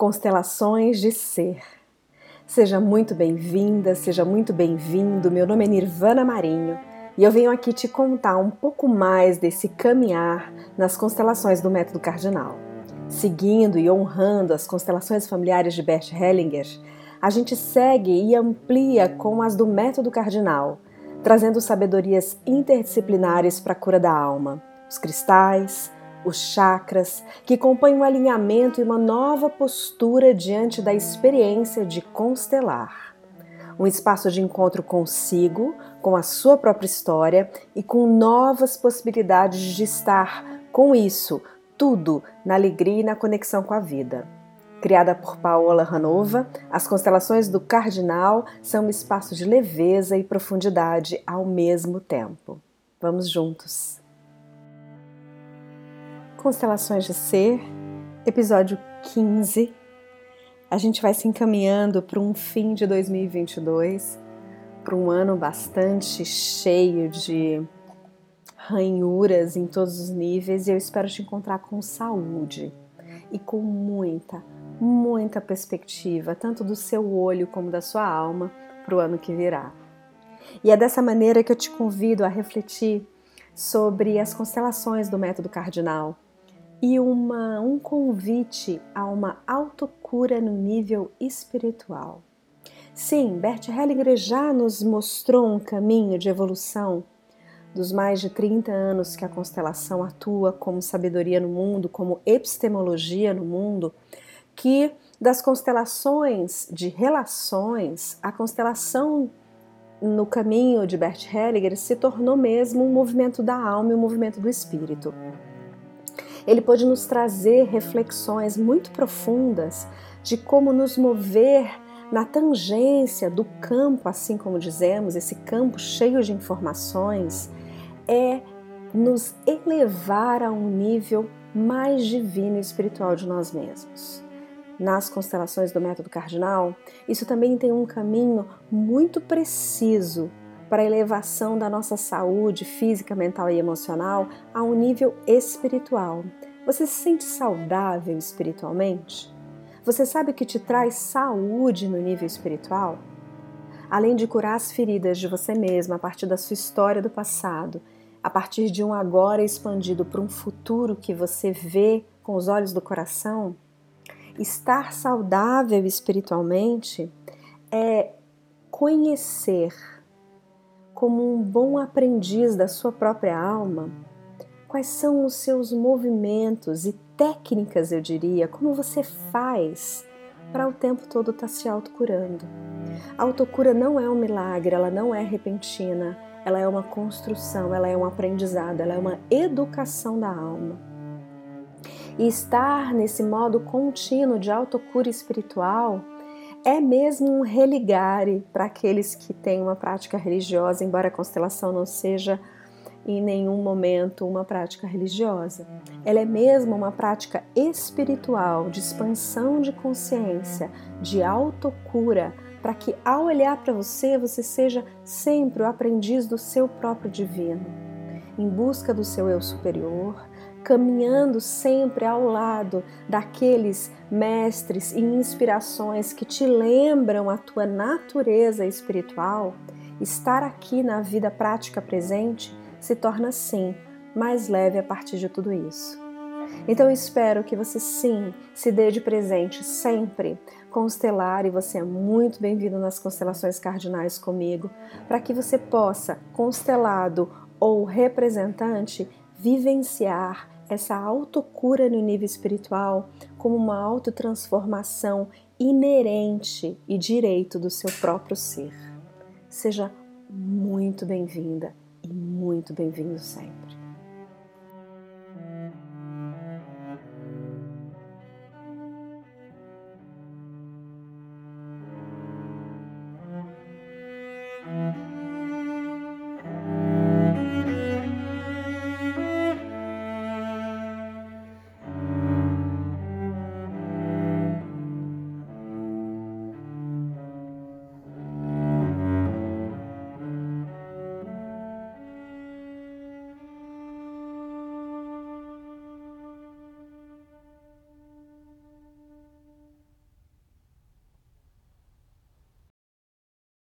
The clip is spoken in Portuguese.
Constelações de Ser. Seja muito bem-vinda, seja muito bem-vindo. Meu nome é Nirvana Marinho e eu venho aqui te contar um pouco mais desse caminhar nas constelações do método cardinal. Seguindo e honrando as constelações familiares de Bert Hellinger, a gente segue e amplia com as do método cardinal, trazendo sabedorias interdisciplinares para a cura da alma, os cristais, os chakras, que compõem um alinhamento e uma nova postura diante da experiência de constelar. Um espaço de encontro consigo, com a sua própria história e com novas possibilidades de estar com isso, tudo na alegria e na conexão com a vida. Criada por Paola Ranova, as constelações do Cardinal são um espaço de leveza e profundidade ao mesmo tempo. Vamos juntos! Constelações de Ser, episódio 15. A gente vai se encaminhando para um fim de 2022, para um ano bastante cheio de ranhuras em todos os níveis e eu espero te encontrar com saúde e com muita, muita perspectiva, tanto do seu olho como da sua alma, para o ano que virá. E é dessa maneira que eu te convido a refletir sobre as constelações do método cardinal e uma, um convite a uma autocura no nível espiritual. Sim, Bert Hellinger já nos mostrou um caminho de evolução dos mais de 30 anos que a constelação atua como sabedoria no mundo, como epistemologia no mundo, que das constelações de relações, a constelação no caminho de Bert Hellinger se tornou mesmo um movimento da alma e um movimento do espírito ele pôde nos trazer reflexões muito profundas de como nos mover na tangência do campo, assim como dizemos, esse campo cheio de informações, é nos elevar a um nível mais divino e espiritual de nós mesmos. Nas constelações do método cardinal, isso também tem um caminho muito preciso para a elevação da nossa saúde física, mental e emocional a um nível espiritual. Você se sente saudável espiritualmente? Você sabe o que te traz saúde no nível espiritual? Além de curar as feridas de você mesma a partir da sua história do passado, a partir de um agora expandido para um futuro que você vê com os olhos do coração, estar saudável espiritualmente é conhecer como um bom aprendiz da sua própria alma, quais são os seus movimentos e técnicas, eu diria, como você faz para o tempo todo estar tá se autocurando. A autocura não é um milagre, ela não é repentina, ela é uma construção, ela é um aprendizado, ela é uma educação da alma. E estar nesse modo contínuo de autocura espiritual é mesmo um religare para aqueles que têm uma prática religiosa, embora a constelação não seja em nenhum momento uma prática religiosa. Ela é mesmo uma prática espiritual de expansão de consciência, de autocura, para que ao olhar para você, você seja sempre o aprendiz do seu próprio divino, em busca do seu eu superior, caminhando sempre ao lado daqueles mestres e inspirações que te lembram a tua natureza espiritual, estar aqui na vida prática presente se torna sim mais leve a partir de tudo isso. Então eu espero que você sim se dê de presente sempre constelar e você é muito bem-vindo nas constelações cardinais comigo, para que você possa, constelado ou representante, vivenciar essa autocura no nível espiritual como uma autotransformação inerente e direito do seu próprio ser. Seja muito bem-vinda e muito bem-vindo sempre.